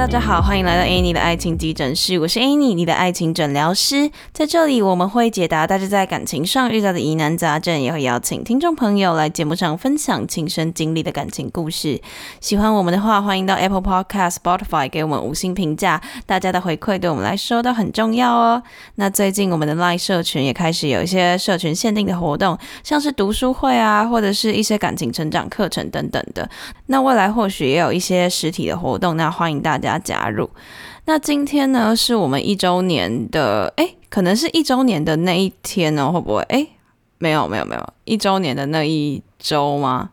大家好，欢迎来到 Annie 的爱情急诊室，我是 Annie，你的爱情诊疗师。在这里，我们会解答大家在感情上遇到的疑难杂症，也会邀请听众朋友来节目上分享亲身经历的感情故事。喜欢我们的话，欢迎到 Apple Podcast、Spotify 给我们五星评价，大家的回馈对我们来说都很重要哦。那最近我们的 Line 社群也开始有一些社群限定的活动，像是读书会啊，或者是一些感情成长课程等等的。那未来或许也有一些实体的活动，那欢迎大家。加入。那今天呢，是我们一周年的，哎，可能是一周年的那一天哦，会不会？哎，没有，没有，没有，一周年的那一周吗？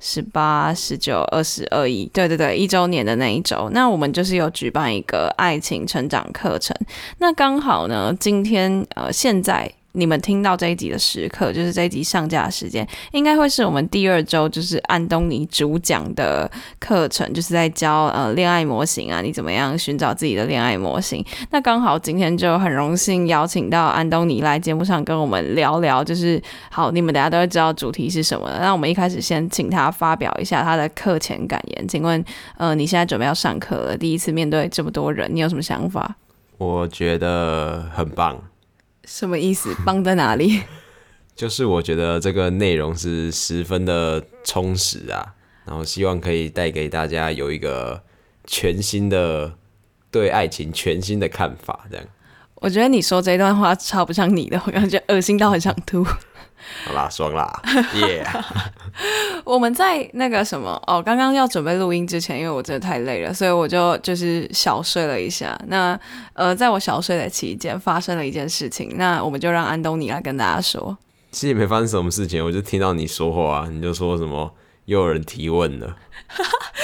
十八、十九、二十二一，对对对，一周年的那一周，那我们就是有举办一个爱情成长课程。那刚好呢，今天呃，现在。你们听到这一集的时刻，就是这一集上架的时间，应该会是我们第二周就是安东尼主讲的课程，就是在教呃恋爱模型啊，你怎么样寻找自己的恋爱模型。那刚好今天就很荣幸邀请到安东尼来节目上跟我们聊聊，就是好，你们大家都会知道主题是什么。那我们一开始先请他发表一下他的课前感言。请问，呃，你现在准备要上课了，第一次面对这么多人，你有什么想法？我觉得很棒。什么意思？帮在哪里？就是我觉得这个内容是十分的充实啊，然后希望可以带给大家有一个全新的对爱情全新的看法。这样，我觉得你说这段话超不像你的，我感觉恶心到很想吐。好啦，爽啦，耶！我们在那个什么哦，刚刚要准备录音之前，因为我真的太累了，所以我就就是小睡了一下。那呃，在我小睡的期间，发生了一件事情，那我们就让安东尼来跟大家说。其实也没发生什么事情，我就听到你说话，你就说什么又有人提问了。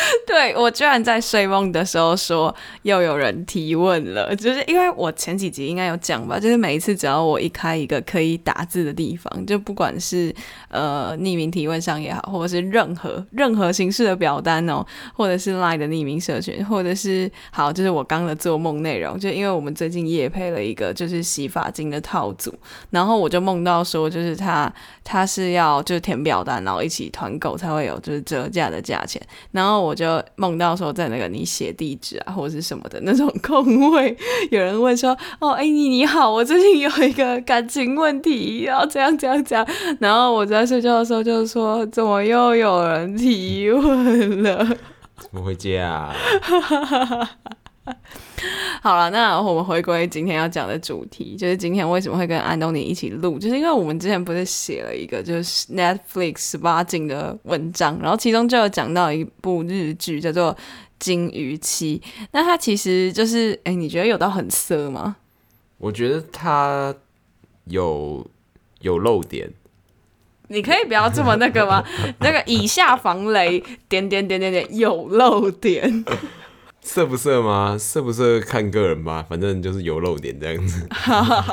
对我居然在睡梦的时候说又有人提问了，就是因为我前几集应该有讲吧，就是每一次只要我一开一个可以打字的地方，就不管是呃匿名提问上也好，或者是任何任何形式的表单哦，或者是 Line 的匿名社群，或者是好，就是我刚的做梦内容，就因为我们最近也配了一个就是洗发精的套组，然后我就梦到说，就是他他是要就是填表单，然后一起团购才会有就是折价的价钱，然后我就。梦到说在那个你写地址啊或者是什么的那种空位，有人问说：“哦，哎你你好，我最近有一个感情问题，要这样这样讲。”然后我在睡觉的时候就说：“怎么又有人提问了？怎么会这样？” 好了，那我们回归今天要讲的主题，就是今天为什么会跟安东尼一起录，就是因为我们之前不是写了一个就是 Netflix 十八禁的文章，然后其中就有讲到一部日剧叫做《金鱼期》，那它其实就是，哎，你觉得有到很色吗？我觉得它有有漏点，你可以不要这么那个吗？那个以下防雷，点点点点点，有漏点。色不色吗？色不色看个人吧，反正就是有露点这样子。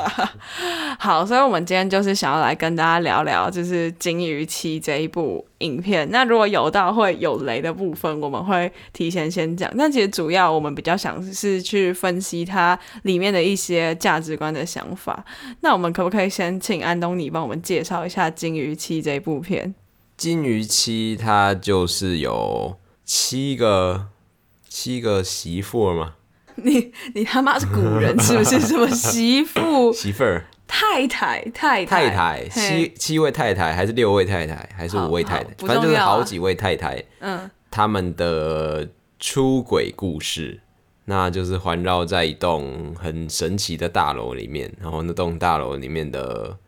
好，所以我们今天就是想要来跟大家聊聊，就是《金鱼期》这一部影片。那如果有到会有雷的部分，我们会提前先讲。但其实主要我们比较想是去分析它里面的一些价值观的想法。那我们可不可以先请安东尼帮我们介绍一下《金鱼期》这一部片？《金鱼期》它就是有七个。七个媳妇吗？你你他妈是古人是不是？什么媳妇？媳妇儿？太太太太太七七位太太还是六位太太还是五位太太？反正就是好几位太太。嗯，他们的出轨故事，那就是环绕在一栋很神奇的大楼里面，然后那栋大楼里面的。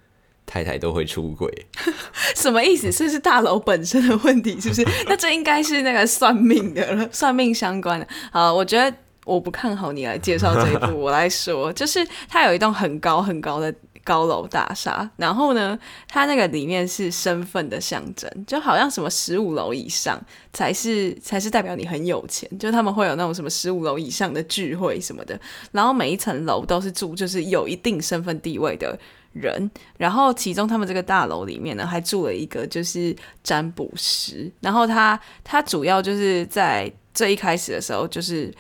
太太都会出轨，什么意思？这是大楼本身的问题，是不是？那这应该是那个算命的，算命相关的。好，我觉得我不看好你来介绍这一部，我来说，就是它有一栋很高很高的高楼大厦，然后呢，它那个里面是身份的象征，就好像什么十五楼以上才是才是代表你很有钱，就他们会有那种什么十五楼以上的聚会什么的，然后每一层楼都是住就是有一定身份地位的人，然后其中他们这个大楼里面呢还住了一个就是占卜师，然后他他主要就是在这一开始的时候就是。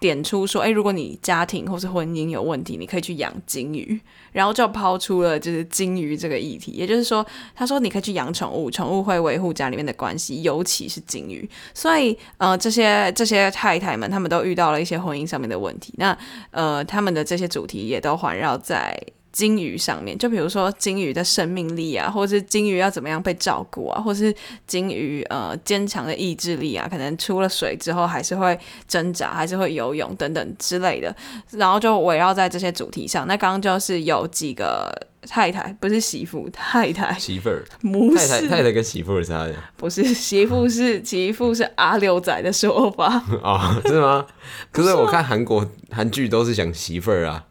点出说，哎，如果你家庭或是婚姻有问题，你可以去养金鱼，然后就抛出了就是金鱼这个议题。也就是说，他说你可以去养宠物，宠物会维护家里面的关系，尤其是金鱼。所以，呃，这些这些太太们，他们都遇到了一些婚姻上面的问题。那，呃，他们的这些主题也都环绕在。金鱼上面，就比如说金鱼的生命力啊，或者是金鱼要怎么样被照顾啊，或是金鱼呃坚强的意志力啊，可能出了水之后还是会挣扎，还是会游泳等等之类的，然后就围绕在这些主题上。那刚刚就是有几个太太，不是媳妇，太太，媳妇儿，太太太太跟媳妇儿是啥的？不是媳妇是媳妇是阿六仔的说法啊？是吗？可是我看韩国韩剧都是讲媳妇儿啊。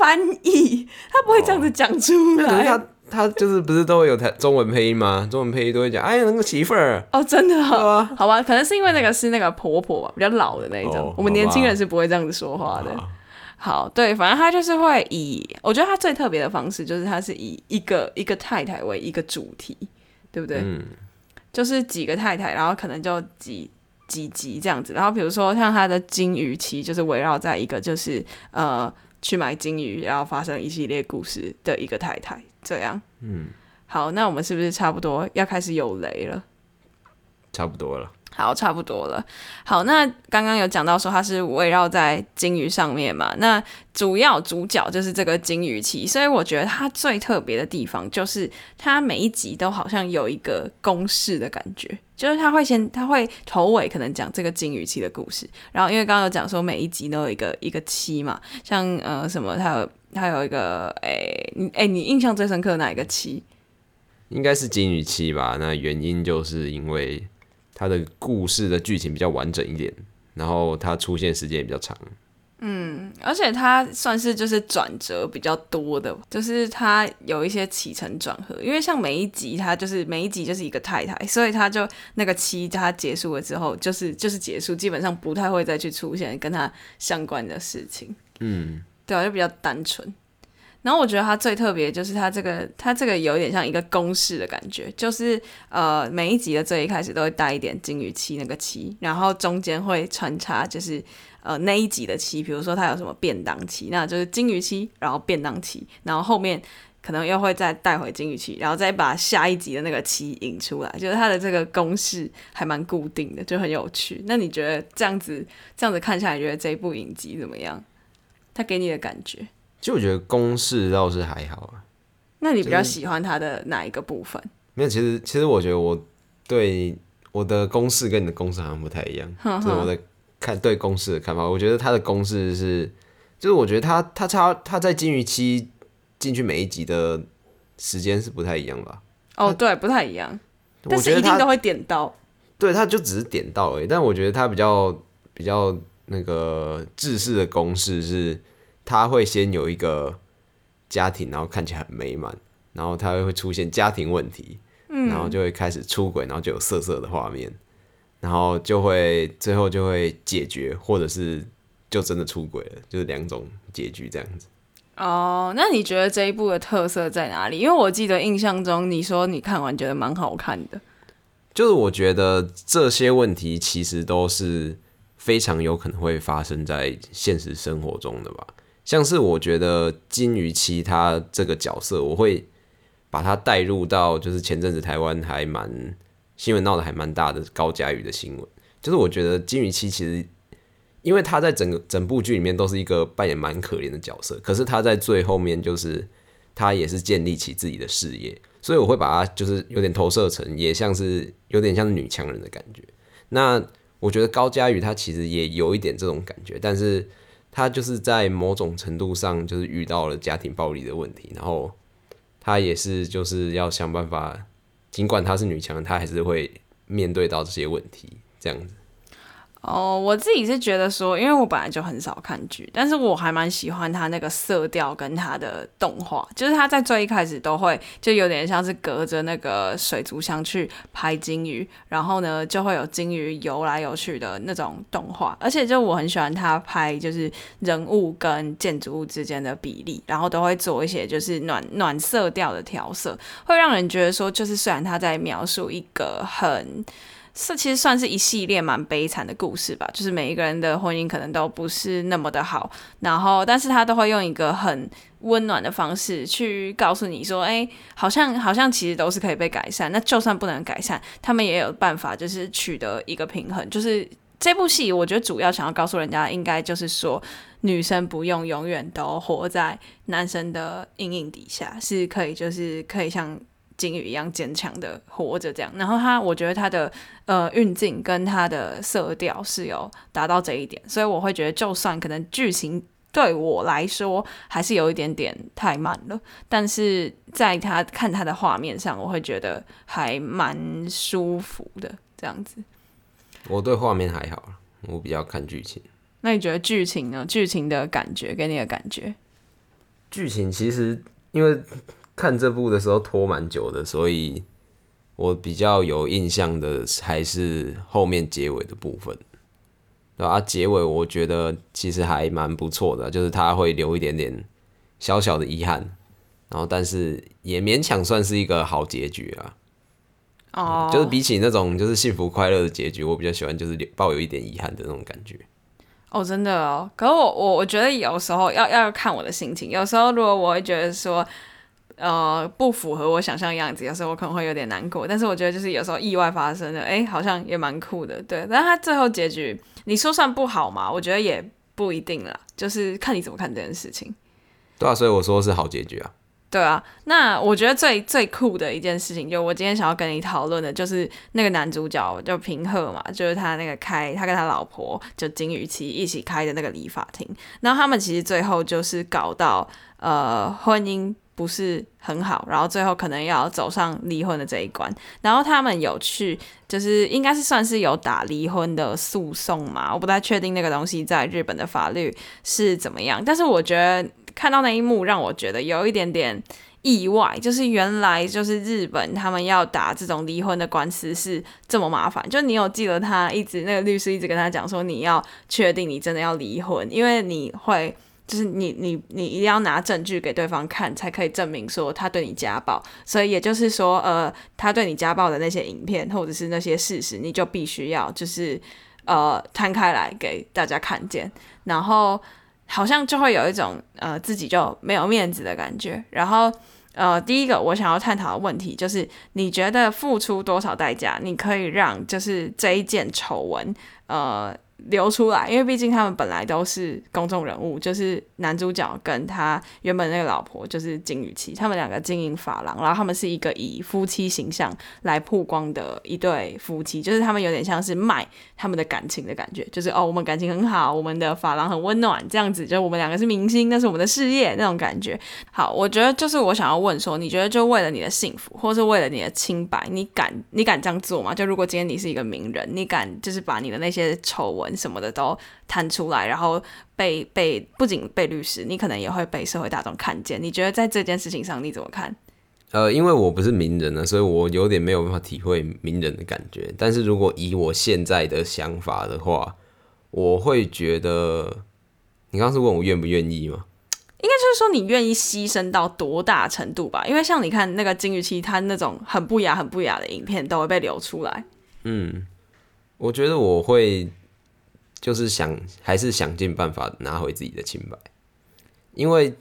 翻译，他不会这样子讲出来。他他就是不是都会有台中文配音吗？中文配音都会讲，哎，那个媳妇儿哦，真的，好吧，可能是因为那个是那个婆婆吧，比较老的那一种。我们年轻人是不会这样子说话的。好，对，反正他就是会以，我觉得他最特别的方式就是他是以一个一个太太为一个主题，对不对？嗯，就是几个太太，然后可能就几几集这样子。然后比如说像他的金鱼期，就是围绕在一个就是呃。去买金鱼，然后发生一系列故事的一个太太，这样。嗯，好，那我们是不是差不多要开始有雷了？差不多了。好，差不多了。好，那刚刚有讲到说它是围绕在金鱼上面嘛？那主要主角就是这个金鱼期，所以我觉得它最特别的地方就是它每一集都好像有一个公式的感觉，就是它会先它会头尾可能讲这个金鱼期的故事，然后因为刚刚有讲说每一集都有一个一个期嘛，像呃什么，它有它有一个诶，你诶，你印象最深刻的哪一个期？应该是金鱼期吧？那原因就是因为。它的故事的剧情比较完整一点，然后它出现时间也比较长。嗯，而且它算是就是转折比较多的，就是它有一些起承转合。因为像每一集，它就是每一集就是一个太太，所以它就那个期他结束了之后，就是就是结束，基本上不太会再去出现跟他相关的事情。嗯，对啊，就比较单纯。然后我觉得它最特别就是它这个，它这个有点像一个公式的感觉，就是呃每一集的最一开始都会带一点金鱼期那个期，然后中间会穿插就是呃那一集的期，比如说它有什么便当期，那就是金鱼期，然后便当期，然后后面可能又会再带回金鱼期，然后再把下一集的那个期引出来，就是它的这个公式还蛮固定的，就很有趣。那你觉得这样子这样子看下来，觉得这一部影集怎么样？它给你的感觉？其实我觉得公式倒是还好啊。那你比较喜欢它的哪一个部分？没有，其实其实我觉得我对我的公式跟你的公式好像不太一样。就是我的看对公式的看法。我觉得它的公式是，就是我觉得它它差它在金鱼期进去每一集的时间是不太一样吧？哦，对，不太一样。但是一定都会点到。对，它就只是点到而已。但我觉得它比较比较那个制式的公式是。他会先有一个家庭，然后看起来很美满，然后他会出现家庭问题，然后就会开始出轨，然后就有色色的画面，然后就会最后就会解决，或者是就真的出轨了，就是两种结局这样子。哦，那你觉得这一部的特色在哪里？因为我记得印象中你说你看完觉得蛮好看的，就是我觉得这些问题其实都是非常有可能会发生在现实生活中的吧。像是我觉得金鱼期他这个角色，我会把他带入到就是前阵子台湾还蛮新闻闹得还蛮大的高嘉宇的新闻，就是我觉得金鱼期其实因为他在整个整部剧里面都是一个扮演蛮可怜的角色，可是他在最后面就是他也是建立起自己的事业，所以我会把他就是有点投射成也像是有点像女强人的感觉。那我觉得高嘉宇他其实也有一点这种感觉，但是。他就是在某种程度上，就是遇到了家庭暴力的问题，然后他也是就是要想办法，尽管她是女强人，她还是会面对到这些问题，这样子。哦，我自己是觉得说，因为我本来就很少看剧，但是我还蛮喜欢它那个色调跟它的动画，就是它在最一开始都会就有点像是隔着那个水族箱去拍金鱼，然后呢就会有金鱼游来游去的那种动画，而且就我很喜欢它拍就是人物跟建筑物之间的比例，然后都会做一些就是暖暖色调的调色，会让人觉得说，就是虽然他在描述一个很。这其实算是一系列蛮悲惨的故事吧，就是每一个人的婚姻可能都不是那么的好，然后但是他都会用一个很温暖的方式去告诉你说，哎，好像好像其实都是可以被改善，那就算不能改善，他们也有办法，就是取得一个平衡。就是这部戏，我觉得主要想要告诉人家，应该就是说，女生不用永远都活在男生的阴影底下，是可以，就是可以像。金鱼一样坚强的活着，这样。然后他，我觉得他的呃运镜跟他的色调是有达到这一点，所以我会觉得，就算可能剧情对我来说还是有一点点太慢了，但是在他看他的画面上，我会觉得还蛮舒服的这样子。我对画面还好，我比较看剧情。那你觉得剧情呢？剧情的感觉给你的感觉？剧情其实因为。看这部的时候拖蛮久的，所以我比较有印象的还是后面结尾的部分，对啊？结尾我觉得其实还蛮不错的，就是他会留一点点小小的遗憾，然后但是也勉强算是一个好结局啊。哦，就是比起那种就是幸福快乐的结局，我比较喜欢就是抱有一点遗憾的那种感觉。哦，真的哦。可是我我我觉得有时候要要看我的心情，有时候如果我会觉得说。呃，不符合我想象样子，有时候我可能会有点难过。但是我觉得就是有时候意外发生的，哎，好像也蛮酷的，对。但他最后结局，你说算不好嘛？我觉得也不一定啦，就是看你怎么看这件事情。对啊，所以我说是好结局啊。对啊，那我觉得最最酷的一件事情，就我今天想要跟你讨论的，就是那个男主角就平贺嘛，就是他那个开他跟他老婆就金宇期一起开的那个理发厅，然后他们其实最后就是搞到呃婚姻。不是很好，然后最后可能要走上离婚的这一关。然后他们有去，就是应该是算是有打离婚的诉讼嘛，我不太确定那个东西在日本的法律是怎么样。但是我觉得看到那一幕，让我觉得有一点点意外，就是原来就是日本他们要打这种离婚的官司是这么麻烦。就你有记得他一直那个律师一直跟他讲说，你要确定你真的要离婚，因为你会。就是你你你一定要拿证据给对方看，才可以证明说他对你家暴。所以也就是说，呃，他对你家暴的那些影片或者是那些事实，你就必须要就是呃摊开来给大家看见。然后好像就会有一种呃自己就没有面子的感觉。然后呃，第一个我想要探讨的问题就是，你觉得付出多少代价，你可以让就是这一件丑闻呃。流出来，因为毕竟他们本来都是公众人物，就是男主角跟他原本那个老婆就是金宇期，他们两个经营发廊，然后他们是一个以夫妻形象来曝光的一对夫妻，就是他们有点像是卖他们的感情的感觉，就是哦，我们感情很好，我们的发廊很温暖，这样子，就我们两个是明星，那是我们的事业那种感觉。好，我觉得就是我想要问说，你觉得就为了你的幸福，或是为了你的清白，你敢你敢这样做吗？就如果今天你是一个名人，你敢就是把你的那些丑闻。什么的都弹出来，然后被被不仅被律师，你可能也会被社会大众看见。你觉得在这件事情上你怎么看？呃，因为我不是名人呢，所以我有点没有办法体会名人的感觉。但是如果以我现在的想法的话，我会觉得，你刚刚是问我愿不愿意吗？应该就是说你愿意牺牲到多大程度吧？因为像你看那个金鱼期，他那种很不雅、很不雅的影片都会被流出来。嗯，我觉得我会。就是想还是想尽办法拿回自己的清白，因为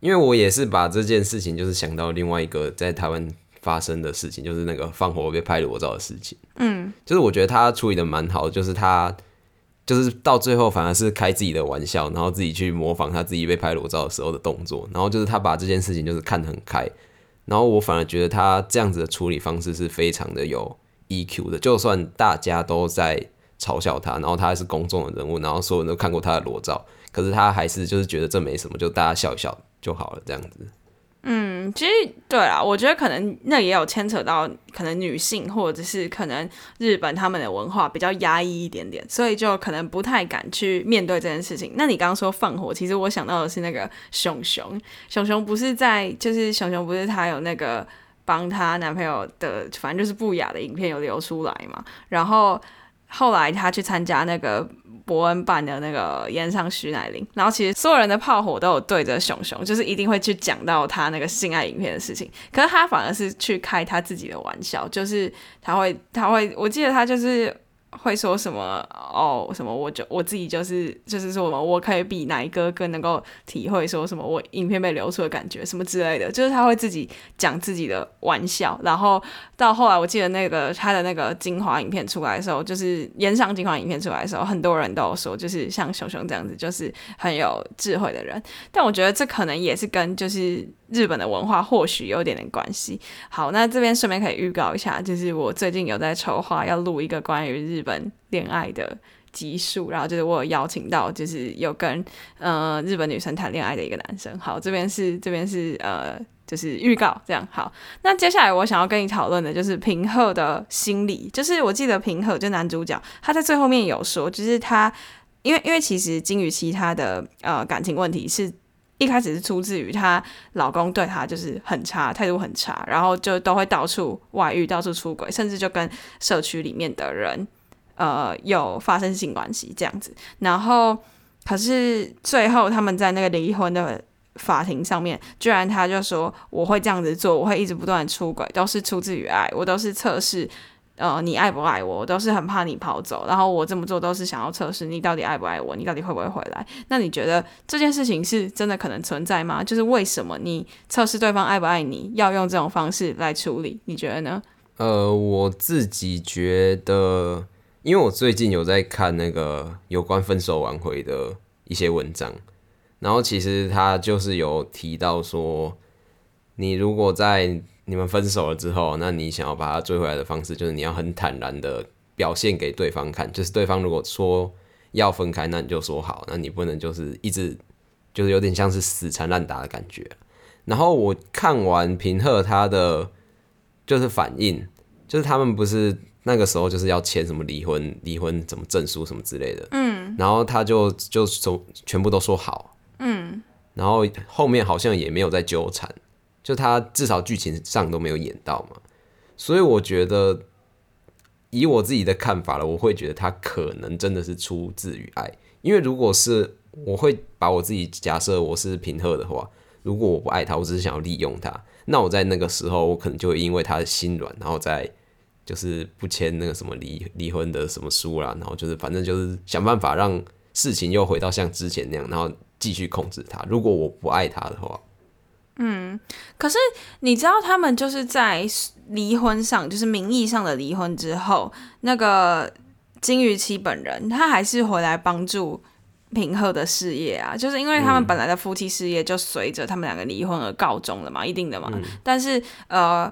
因为我也是把这件事情就是想到另外一个在台湾发生的事情，就是那个放火被拍裸照的事情。嗯，就是我觉得他处理的蛮好，就是他就是到最后反而是开自己的玩笑，然后自己去模仿他自己被拍裸照的时候的动作，然后就是他把这件事情就是看得很开，然后我反而觉得他这样子的处理方式是非常的有 EQ 的，就算大家都在。嘲笑他，然后他还是公众的人物，然后所有人都看过他的裸照，可是他还是就是觉得这没什么，就大家笑一笑就好了，这样子。嗯，其实对啊，我觉得可能那也有牵扯到可能女性或者是可能日本他们的文化比较压抑一点点，所以就可能不太敢去面对这件事情。那你刚刚说放火，其实我想到的是那个熊熊，熊熊不是在就是熊熊不是他有那个帮他男朋友的，反正就是不雅的影片有流出来嘛，然后后来他去参加那个。伯恩办的那个演唱徐乃麟，然后其实所有人的炮火都有对着熊熊，就是一定会去讲到他那个性爱影片的事情，可是他反而是去开他自己的玩笑，就是他会他会，我记得他就是。会说什么哦？什么？我就我自己就是就是说，我可以比哪一个更能够体会说什么？我影片被流出的感觉什么之类的，就是他会自己讲自己的玩笑。然后到后来，我记得那个他的那个精华影片出来的时候，就是演上精华影片出来的时候，很多人都有说，就是像熊熊这样子，就是很有智慧的人。但我觉得这可能也是跟就是。日本的文化或许有点点关系。好，那这边顺便可以预告一下，就是我最近有在筹划要录一个关于日日本恋爱的集数，然后就是我有邀请到，就是有跟呃日本女生谈恋爱的一个男生。好，这边是这边是呃就是预告这样。好，那接下来我想要跟你讨论的就是平贺的心理，就是我记得平贺就男主角他在最后面有说，就是他因为因为其实金宇期他的呃感情问题是。一开始是出自于她老公对她就是很差，态度很差，然后就都会到处外遇、到处出轨，甚至就跟社区里面的人呃有发生性关系这样子。然后可是最后他们在那个离婚的法庭上面，居然他就说我会这样子做，我会一直不断出轨，都是出自于爱，我都是测试。呃，你爱不爱我？我都是很怕你跑走，然后我这么做都是想要测试你到底爱不爱我，你到底会不会回来？那你觉得这件事情是真的可能存在吗？就是为什么你测试对方爱不爱你要用这种方式来处理？你觉得呢？呃，我自己觉得，因为我最近有在看那个有关分手挽回的一些文章，然后其实他就是有提到说，你如果在你们分手了之后，那你想要把他追回来的方式，就是你要很坦然的表现给对方看。就是对方如果说要分开，那你就说好，那你不能就是一直就是有点像是死缠烂打的感觉。然后我看完平贺他的就是反应，就是他们不是那个时候就是要签什么离婚离婚怎么证书什么之类的，嗯，然后他就就说全部都说好，嗯，然后后面好像也没有再纠缠。就他至少剧情上都没有演到嘛，所以我觉得以我自己的看法了，我会觉得他可能真的是出自于爱。因为如果是我会把我自己假设我是平贺的话，如果我不爱他，我只是想要利用他，那我在那个时候我可能就会因为他的心软，然后再就是不签那个什么离离婚的什么书啦，然后就是反正就是想办法让事情又回到像之前那样，然后继续控制他。如果我不爱他的话。嗯，可是你知道他们就是在离婚上，就是名义上的离婚之后，那个金鱼期本人他还是回来帮助平贺的事业啊，就是因为他们本来的夫妻事业就随着他们两个离婚而告终了嘛，一定的嘛。但是呃。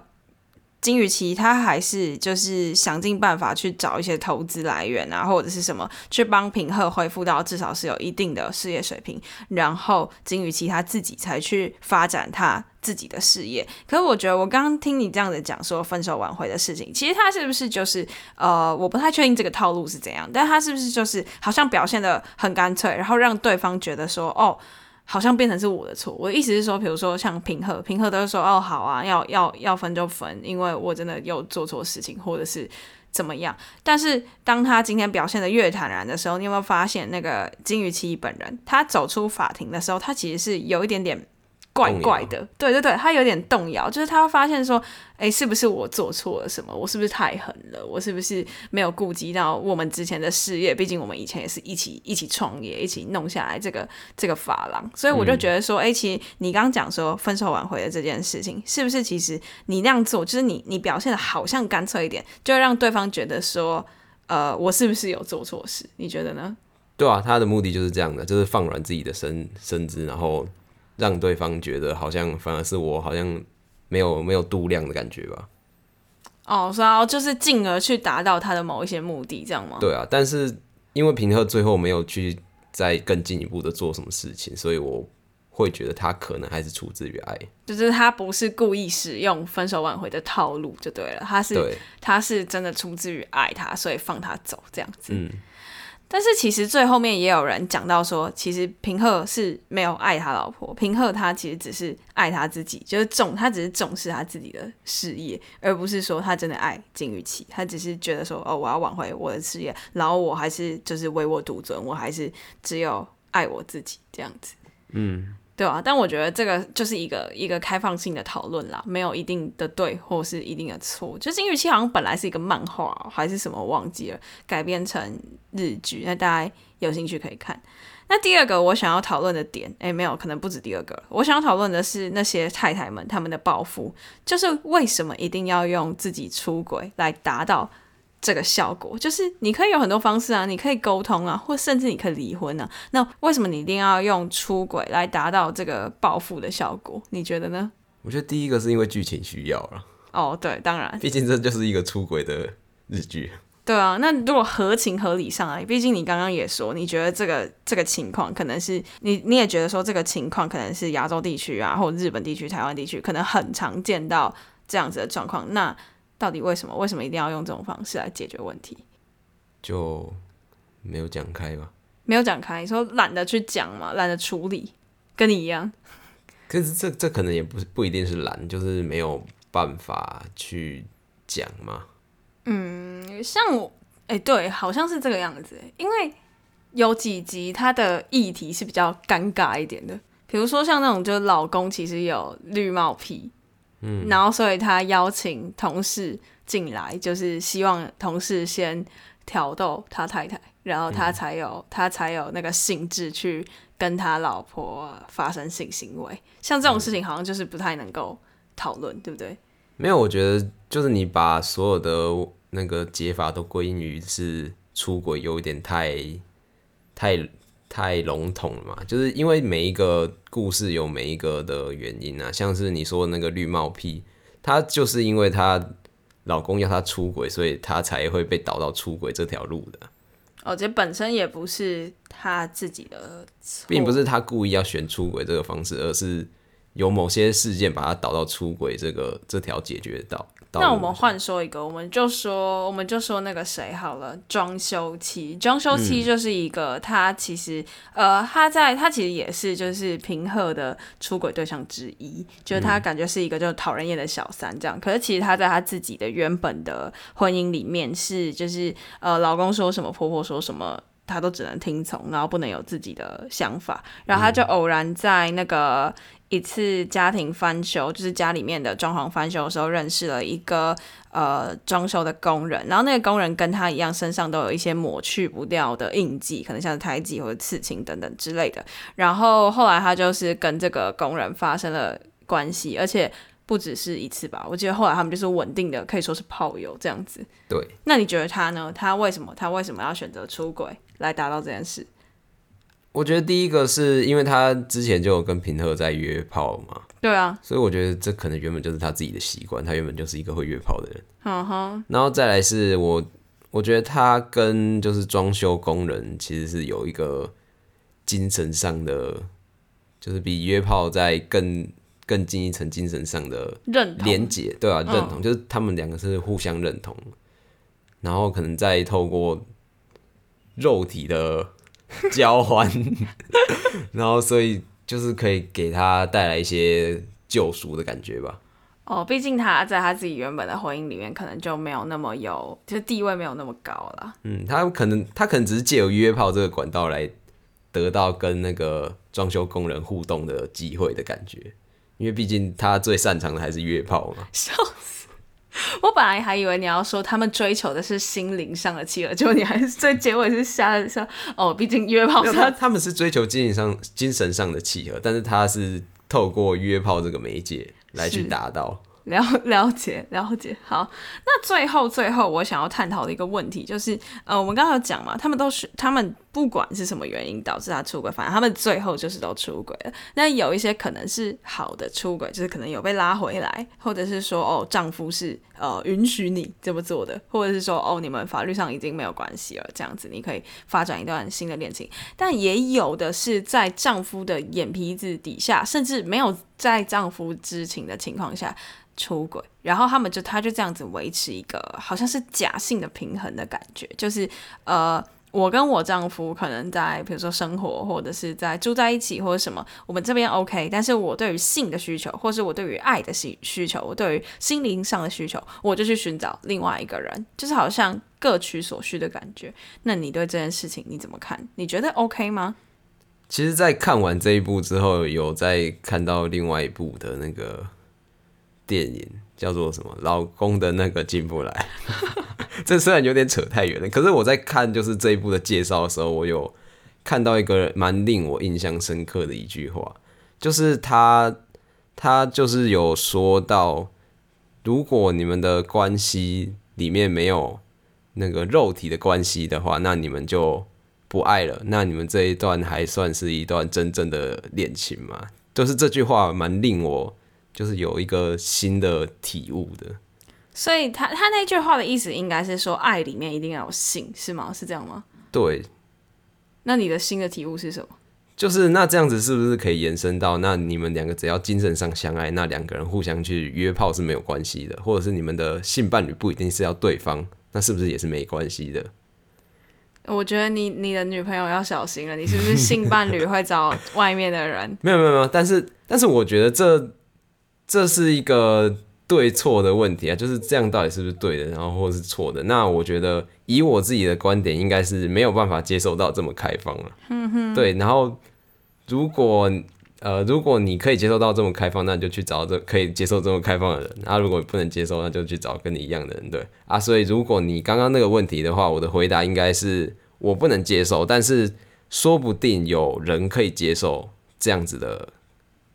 金宇期他还是就是想尽办法去找一些投资来源啊，或者是什么去帮平贺恢复到至少是有一定的事业水平，然后金宇期他自己才去发展他自己的事业。可是我觉得我刚刚听你这样子讲说分手挽回的事情，其实他是不是就是呃，我不太确定这个套路是怎样，但他是不是就是好像表现的很干脆，然后让对方觉得说哦。好像变成是我的错。我的意思是说，比如说像平和，平和都是说哦好啊，要要要分就分，因为我真的有做错事情，或者是怎么样。但是当他今天表现的越坦然的时候，你有没有发现那个金鱼期本人，他走出法庭的时候，他其实是有一点点。怪怪的，对对对，他有点动摇，就是他会发现说，哎，是不是我做错了什么？我是不是太狠了？我是不是没有顾及到我们之前的事业？毕竟我们以前也是一起一起创业，一起弄下来这个这个发廊，所以我就觉得说，哎，其实你刚刚讲说分手挽回的这件事情，是不是其实你那样做，就是你你表现的好像干脆一点，就让对方觉得说，呃，我是不是有做错事？你觉得呢？对啊，他的目的就是这样的，就是放软自己的身身姿，然后。让对方觉得好像反而是我好像没有没有度量的感觉吧？哦，然后就是进而去达到他的某一些目的，这样吗？对啊，但是因为平赫最后没有去再更进一步的做什么事情，所以我会觉得他可能还是出自于爱，就是他不是故意使用分手挽回的套路就对了，他是他是真的出自于爱他，所以放他走这样子。嗯。但是其实最后面也有人讲到说，其实平赫是没有爱他老婆，平赫他其实只是爱他自己，就是重他只是重视他自己的事业，而不是说他真的爱金玉琪，他只是觉得说哦，我要挽回我的事业，然后我还是就是唯我独尊，我还是只有爱我自己这样子。嗯。对啊，但我觉得这个就是一个一个开放性的讨论啦，没有一定的对或是一定的错。就是《金玉期好像本来是一个漫画还是什么忘记了，改编成日剧，那大家有兴趣可以看。那第二个我想要讨论的点，哎，没有，可能不止第二个。我想要讨论的是那些太太们他们的报复，就是为什么一定要用自己出轨来达到。这个效果就是你可以有很多方式啊，你可以沟通啊，或甚至你可以离婚啊。那为什么你一定要用出轨来达到这个报复的效果？你觉得呢？我觉得第一个是因为剧情需要了。哦，对，当然，毕竟这就是一个出轨的日剧。对啊，那如果合情合理上来，毕竟你刚刚也说，你觉得这个这个情况可能是你你也觉得说这个情况可能是亚洲地区啊，或者日本地区、台湾地区可能很常见到这样子的状况。那到底为什么？为什么一定要用这种方式来解决问题？就没有讲开吧？没有讲开，你说懒得去讲嘛，懒得处理，跟你一样。可是这这可能也不是不一定是懒，就是没有办法去讲嘛。嗯，像我，哎，对，好像是这个样子。因为有几集它的议题是比较尴尬一点的，比如说像那种，就是老公其实有绿帽癖。嗯，然后所以他邀请同事进来，就是希望同事先挑逗他太太，然后他才有他才有那个兴致去跟他老婆发生性行为。像这种事情，好像就是不太能够讨论，对不对？没有，我觉得就是你把所有的那个解法都归因于是出轨，有一点太太。太笼统了嘛，就是因为每一个故事有每一个的原因啊，像是你说的那个绿帽癖，她就是因为她老公要她出轨，所以她才会被导到出轨这条路的。哦，这本身也不是她自己的错，并不是她故意要选出轨这个方式，而是有某些事件把他导到出轨这个这条解决到。那我们换说一个，我们就说，我们就说那个谁好了，装修期，装修期就是一个他其实呃，他在他其实也是就是平赫的出轨对象之一，就是他感觉是一个就讨人厌的小三这样，可是其实他在他自己的原本的婚姻里面是就是呃，老公说什么，婆婆说什么。他都只能听从，然后不能有自己的想法。然后他就偶然在那个一次家庭翻修，就是家里面的装潢翻修的时候，认识了一个呃装修的工人。然后那个工人跟他一样，身上都有一些抹去不掉的印记，可能像是胎记或者刺青等等之类的。然后后来他就是跟这个工人发生了关系，而且不只是一次吧。我记得后来他们就是稳定的，可以说是炮友这样子。对。那你觉得他呢？他为什么？他为什么要选择出轨？来达到这件事，我觉得第一个是因为他之前就有跟平赫在约炮嘛，对啊，所以我觉得这可能原本就是他自己的习惯，他原本就是一个会约炮的人。嗯哼，然后再来是我，我觉得他跟就是装修工人其实是有一个精神上的，就是比约炮在更更进一层精神上的认连结，对啊，认同就是他们两个是互相认同，然后可能再透过。肉体的 交换，然后所以就是可以给他带来一些救赎的感觉吧。哦，毕竟他在他自己原本的婚姻里面，可能就没有那么有，就是地位没有那么高了。嗯，他可能他可能只是借由约炮这个管道来得到跟那个装修工人互动的机会的感觉，因为毕竟他最擅长的还是约炮嘛。笑死。我本来还以为你要说他们追求的是心灵上的契合，结果你还是最结尾是瞎说哦，毕竟约炮他他们是追求精神上精神上的契合，但是他是透过约炮这个媒介来去达到。了 了解了解。好，那最后最后我想要探讨的一个问题就是，呃，我们刚刚有讲嘛，他们都是他们不管是什么原因导致他出轨，反正他们最后就是都出轨了。那有一些可能是好的出轨，就是可能有被拉回来，或者是说哦，丈夫是呃允许你这么做的，或者是说哦，你们法律上已经没有关系了，这样子你可以发展一段新的恋情。但也有的是在丈夫的眼皮子底下，甚至没有在丈夫知情的情况下。出轨，然后他们就他就这样子维持一个好像是假性的平衡的感觉，就是呃，我跟我丈夫可能在比如说生活或者是在住在一起或者什么，我们这边 OK，但是我对于性的需求，或是我对于爱的需需求，我对于心灵上的需求，我就去寻找另外一个人，就是好像各取所需的感觉。那你对这件事情你怎么看？你觉得 OK 吗？其实，在看完这一部之后，有在看到另外一部的那个。电影叫做什么？老公的那个进不来。这虽然有点扯太远了，可是我在看就是这一部的介绍的时候，我有看到一个蛮令我印象深刻的一句话，就是他他就是有说到，如果你们的关系里面没有那个肉体的关系的话，那你们就不爱了。那你们这一段还算是一段真正的恋情吗？就是这句话蛮令我。就是有一个新的体悟的，所以他他那句话的意思应该是说，爱里面一定要有性，是吗？是这样吗？对。那你的新的体悟是什么？就是那这样子是不是可以延伸到，那你们两个只要精神上相爱，那两个人互相去约炮是没有关系的，或者是你们的性伴侣不一定是要对方，那是不是也是没关系的？我觉得你你的女朋友要小心了，你是不是性伴侣会找外面的人？没有没有没有，但是但是我觉得这。这是一个对错的问题啊，就是这样到底是不是对的，然后或是错的？那我觉得以我自己的观点，应该是没有办法接受到这么开放了。嗯哼，对。然后如果呃，如果你可以接受到这么开放，那你就去找这可以接受这么开放的人。那如果不能接受，那就去找跟你一样的人。对啊，所以如果你刚刚那个问题的话，我的回答应该是我不能接受，但是说不定有人可以接受这样子的，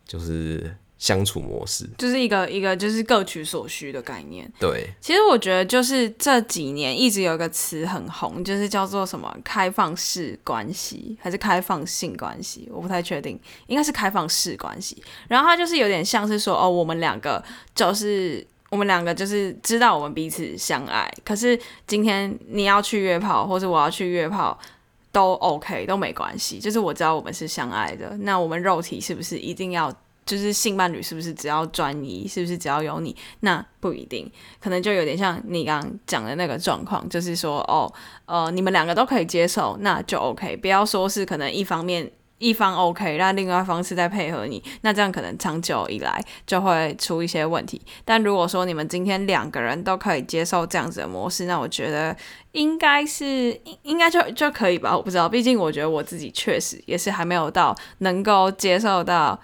就是。相处模式就是一个一个就是各取所需的概念。对，其实我觉得就是这几年一直有一个词很红，就是叫做什么开放式关系还是开放性关系，我不太确定，应该是开放式关系。然后它就是有点像是说，哦，我们两个就是我们两个就是知道我们彼此相爱，可是今天你要去约炮，或者我要去约炮，都 OK 都没关系，就是我知道我们是相爱的，那我们肉体是不是一定要？就是性伴侣是不是只要专一？是不是只要有你？那不一定，可能就有点像你刚刚讲的那个状况，就是说，哦，呃，你们两个都可以接受，那就 OK。不要说是可能一方面一方 OK，那另外一方是在配合你，那这样可能长久以来就会出一些问题。但如果说你们今天两个人都可以接受这样子的模式，那我觉得应该是应该就就可以吧。我不知道，毕竟我觉得我自己确实也是还没有到能够接受到。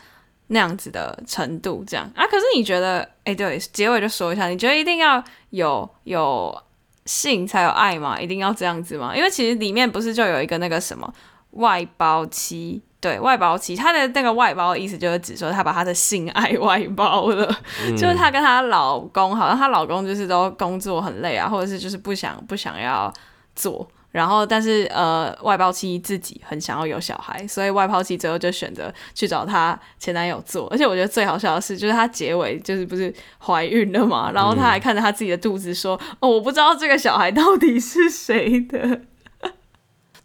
那样子的程度，这样啊？可是你觉得，哎，对，结尾就说一下，你觉得一定要有有性才有爱吗？一定要这样子吗？因为其实里面不是就有一个那个什么外包妻，对外包妻，她的那个外包的意思就是指说她把她的性爱外包了，就是她跟她老公，好像她老公就是都工作很累啊，或者是就是不想不想要做。然后，但是呃，外包妻自己很想要有小孩，所以外包妻最后就选择去找她前男友做。而且我觉得最好笑的是，就是她结尾就是不是怀孕了嘛，然后她还看着她自己的肚子说：“哦，我不知道这个小孩到底是谁的。”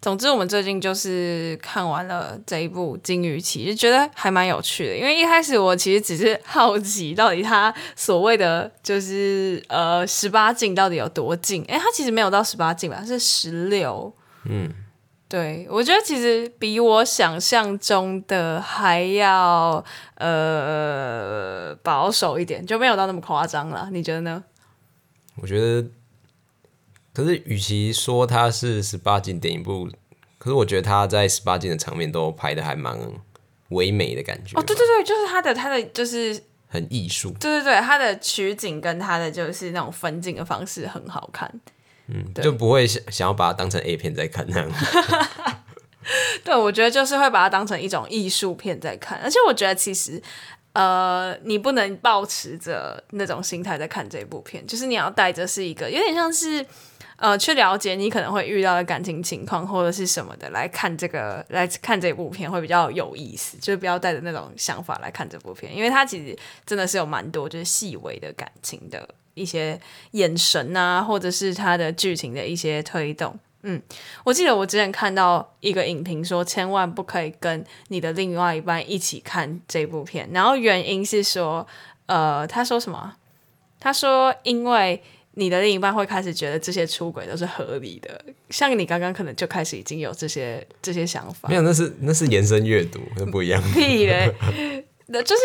总之，我们最近就是看完了这一部《金鱼期》，就觉得还蛮有趣的。因为一开始我其实只是好奇，到底他所谓的就是呃十八禁到底有多禁？哎，他其实没有到十八禁吧，是十六。嗯，对，我觉得其实比我想象中的还要呃保守一点，就没有到那么夸张了。你觉得呢？我觉得。可是，与其说它是十八禁电影部，可是我觉得他在十八禁的场面都拍的还蛮唯美的感觉。哦，对对对，就是他的他的就是很艺术。对对对，他的取景跟他的就是那种分镜的方式很好看。嗯，就不会想想要把它当成 A 片在看那样。对，我觉得就是会把它当成一种艺术片在看，而且我觉得其实。呃，你不能保持着那种心态在看这部片，就是你要带着是一个有点像是。呃，去了解你可能会遇到的感情情况或者是什么的，来看这个来看这部片会比较有意思，就是不要带着那种想法来看这部片，因为它其实真的是有蛮多就是细微的感情的一些眼神啊，或者是它的剧情的一些推动。嗯，我记得我之前看到一个影评说，千万不可以跟你的另外一半一起看这部片，然后原因是说，呃，他说什么？他说因为。你的另一半会开始觉得这些出轨都是合理的，像你刚刚可能就开始已经有这些这些想法。没有，那是那是延伸阅读，那不一样。屁嘞，那就是。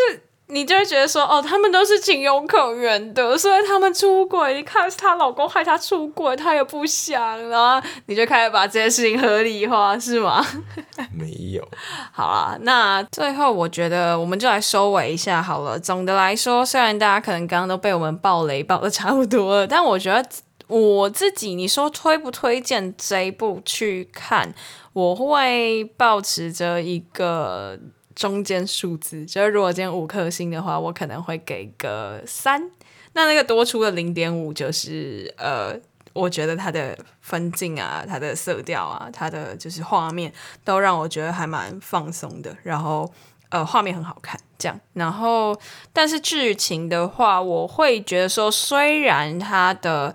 你就会觉得说，哦，他们都是情有可原的，所以他们出轨，你看是她老公害她出轨，她也不想，然后你就开始把这件事情合理化，是吗？没有。好啊，那最后我觉得我们就来收尾一下好了。总的来说，虽然大家可能刚刚都被我们爆雷爆的差不多了，但我觉得我自己，你说推不推荐这一部去看，我会保持着一个。中间数字，就是如果今天五颗星的话，我可能会给个三。那那个多出的零点五，就是呃，我觉得它的分镜啊、它的色调啊、它的就是画面，都让我觉得还蛮放松的。然后呃，画面很好看，这样。然后但是剧情的话，我会觉得说，虽然它的。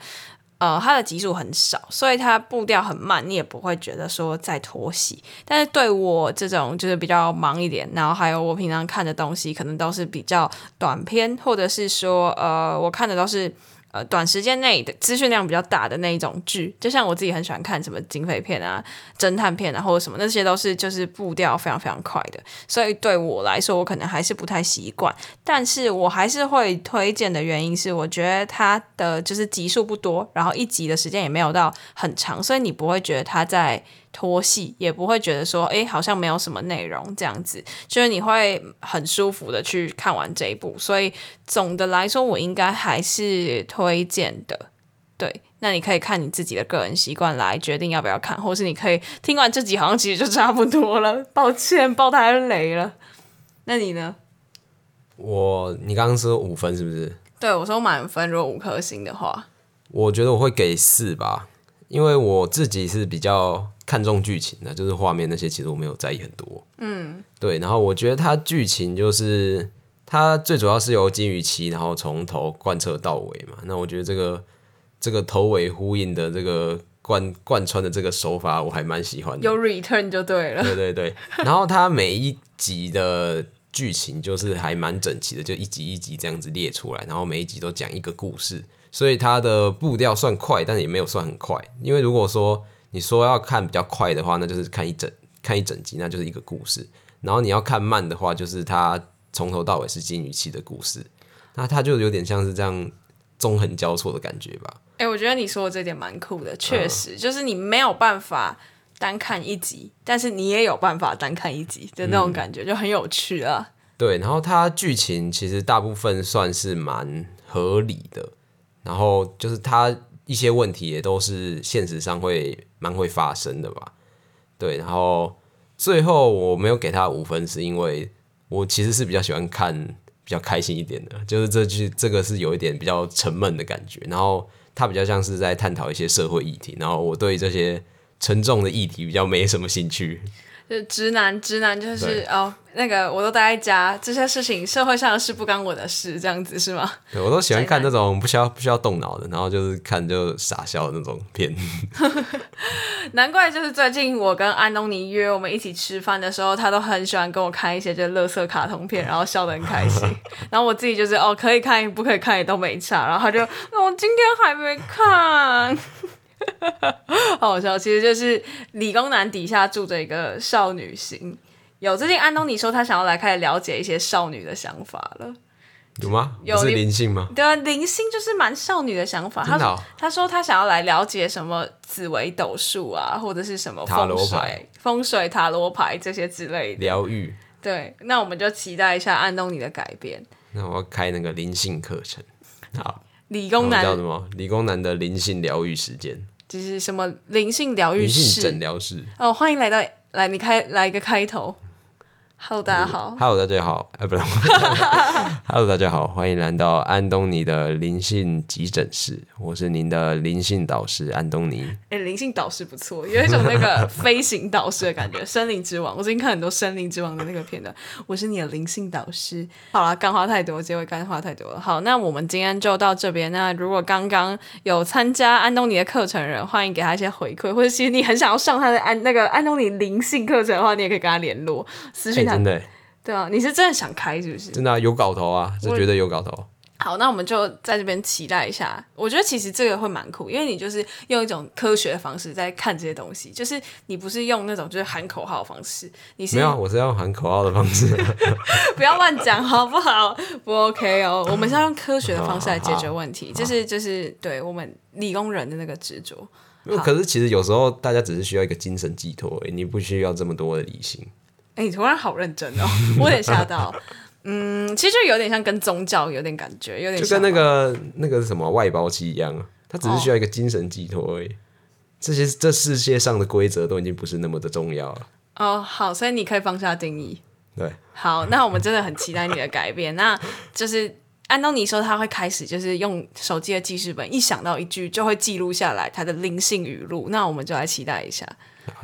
呃，它的集数很少，所以它步调很慢，你也不会觉得说在拖戏。但是对我这种就是比较忙一点，然后还有我平常看的东西，可能都是比较短篇，或者是说，呃，我看的都是。呃，短时间内的资讯量比较大的那一种剧，就像我自己很喜欢看什么警匪片啊、侦探片啊，或者什么，那些都是就是步调非常非常快的，所以对我来说，我可能还是不太习惯。但是我还是会推荐的原因是，我觉得它的就是集数不多，然后一集的时间也没有到很长，所以你不会觉得它在。拖戏也不会觉得说，哎，好像没有什么内容这样子，就是你会很舒服的去看完这一部。所以总的来说，我应该还是推荐的。对，那你可以看你自己的个人习惯来决定要不要看，或是你可以听完这集，好像其实就差不多了。抱歉，爆太雷了。那你呢？我，你刚刚说五分是不是？对，我说满分，如果五颗星的话，我觉得我会给四吧，因为我自己是比较。看重剧情的，就是画面那些，其实我没有在意很多。嗯，对。然后我觉得它剧情就是它最主要是由金鱼期，然后从头贯彻到尾嘛。那我觉得这个这个头尾呼应的这个贯贯穿的这个手法，我还蛮喜欢的。有 return 就对了。对对对。然后它每一集的剧情就是还蛮整齐的，就一集一集这样子列出来，然后每一集都讲一个故事，所以它的步调算快，但也没有算很快。因为如果说你说要看比较快的话，那就是看一整看一整集，那就是一个故事。然后你要看慢的话，就是它从头到尾是金鱼期的故事。那它就有点像是这样纵横交错的感觉吧？哎，我觉得你说的这点蛮酷的，确实就是你没有办法单看一集，但是你也有办法单看一集的那种感觉，就很有趣啊。对，然后它剧情其实大部分算是蛮合理的，然后就是它。一些问题也都是现实上会蛮会发生的吧，对。然后最后我没有给他五分，是因为我其实是比较喜欢看比较开心一点的，就是这句这个是有一点比较沉闷的感觉。然后它比较像是在探讨一些社会议题，然后我对这些沉重的议题比较没什么兴趣。就直男，直男就是哦，那个我都待在家，这些事情社会上的事不干我的事，这样子是吗？对，我都喜欢看那种不需要不需要动脑的，然后就是看就傻笑的那种片。难怪就是最近我跟安东尼约我们一起吃饭的时候，他都很喜欢跟我看一些就乐色卡通片，然后笑得很开心。然后我自己就是哦，可以看不可以看也都没差，然后他就我今天还没看。好好笑，其实就是理工男底下住着一个少女心。有最近安东尼说他想要来开始了解一些少女的想法了，有吗？有是灵性吗？对啊，灵性就是蛮少女的想法。他说他说他想要来了解什么紫微斗数啊，或者是什么塔罗牌、风水塔罗牌这些之类的疗愈。对，那我们就期待一下安东尼的改变。那我要开那个灵性课程，好，理工男叫什么？理工男的灵性疗愈时间。就是什么灵性疗愈室、诊疗室哦，欢迎来到来，你开来一个开头。Hello，大家好。Hello，大家好。哎，不是。Hello，大家好，欢迎来到安东尼的灵性急诊室。我是您的灵性导师安东尼。哎，灵性导师不错，有一种那个飞行导师的感觉。森林之王，我最近看很多森林之王的那个片段。我是你的灵性导师。好了，干话太多，结尾干话太多了。好，那我们今天就到这边。那如果刚刚有参加安东尼的课程人，欢迎给他一些回馈，或者其实你很想要上他的安那个安东尼灵性课程的话，你也可以跟他联络私信他。真的，对啊，你是真的想开是不是？真的有搞头啊，是觉得有搞头。好，那我们就在这边期待一下。我觉得其实这个会蛮酷，因为你就是用一种科学的方式在看这些东西，就是你不是用那种就是喊口号的方式，你是没有，我是要用喊口号的方式，不要乱讲好不好？不 OK 哦，我们是要用科学的方式来解决问题，就是就是对我们理工人的那个执着。可是其实有时候大家只是需要一个精神寄托，你不需要这么多的理性。哎，你突然好认真哦，我有点吓到。嗯，其实就有点像跟宗教有点感觉，有点就跟那个那个什么外包机一样，它只是需要一个精神寄托而已。这些这世界上的规则都已经不是那么的重要了。哦，好，所以你可以放下定义。对，好，那我们真的很期待你的改变。那就是安东尼说他会开始就是用手机的记事本，一想到一句就会记录下来他的灵性语录。那我们就来期待一下，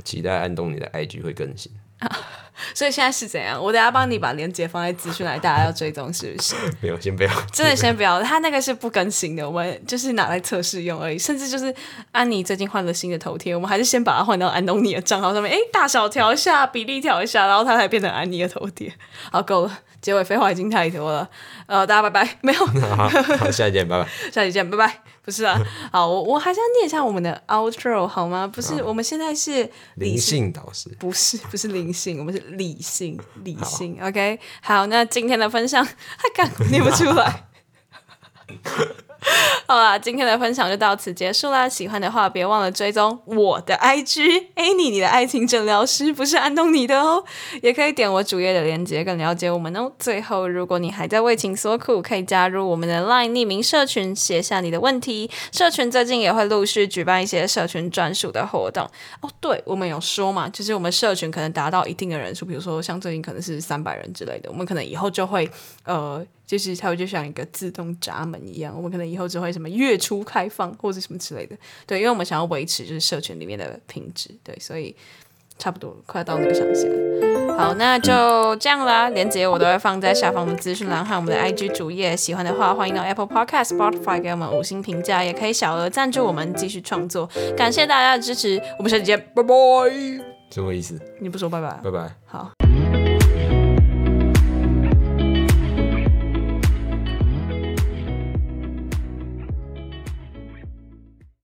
期待安东尼的 IG 会更新。所以现在是怎样？我等下帮你把链接放在资讯来，大家要追踪是不是？没有，先不要。真的先不要，他那个是不更新的，我们就是拿来测试用而已。甚至就是安妮最近换了新的头贴，我们还是先把它换到安东尼的账号上面，哎，大小调一下，比例调一下，然后它才变成安妮的头贴。好，够了，结尾废话已经太多了。呃，大家拜拜，没有，好，下期见，拜拜，下期见，拜拜。不是啊，好，我我还是要念一下我们的 outro 好吗？不是，我们现在是灵性导师，不是，不是灵性，我们是理性，理性。OK，好，那今天的分享还敢念不出来。好啦，今天的分享就到此结束啦。喜欢的话，别忘了追踪我的 IG Annie，你的爱情诊疗师不是安东尼的哦。也可以点我主页的链接，更了解我们哦。最后，如果你还在为情所苦，可以加入我们的 LINE 匿名社群，写下你的问题。社群最近也会陆续举办一些社群专属的活动哦。对，我们有说嘛，就是我们社群可能达到一定的人数，比如说像最近可能是三百人之类的，我们可能以后就会呃。就是它会就像一个自动闸门一样，我们可能以后只会什么月初开放或者什么之类的，对，因为我们想要维持就是社群里面的品质，对，所以差不多快到那个上限了。好，那就这样啦，连接我都会放在下方的资讯栏和我们的 IG 主页，喜欢的话欢迎到 Apple Podcast、Spotify 给我们五星评价，也可以小额赞助我们继续创作，感谢大家的支持，我们下期见，拜拜。什么意思？你不说拜拜？拜拜。好。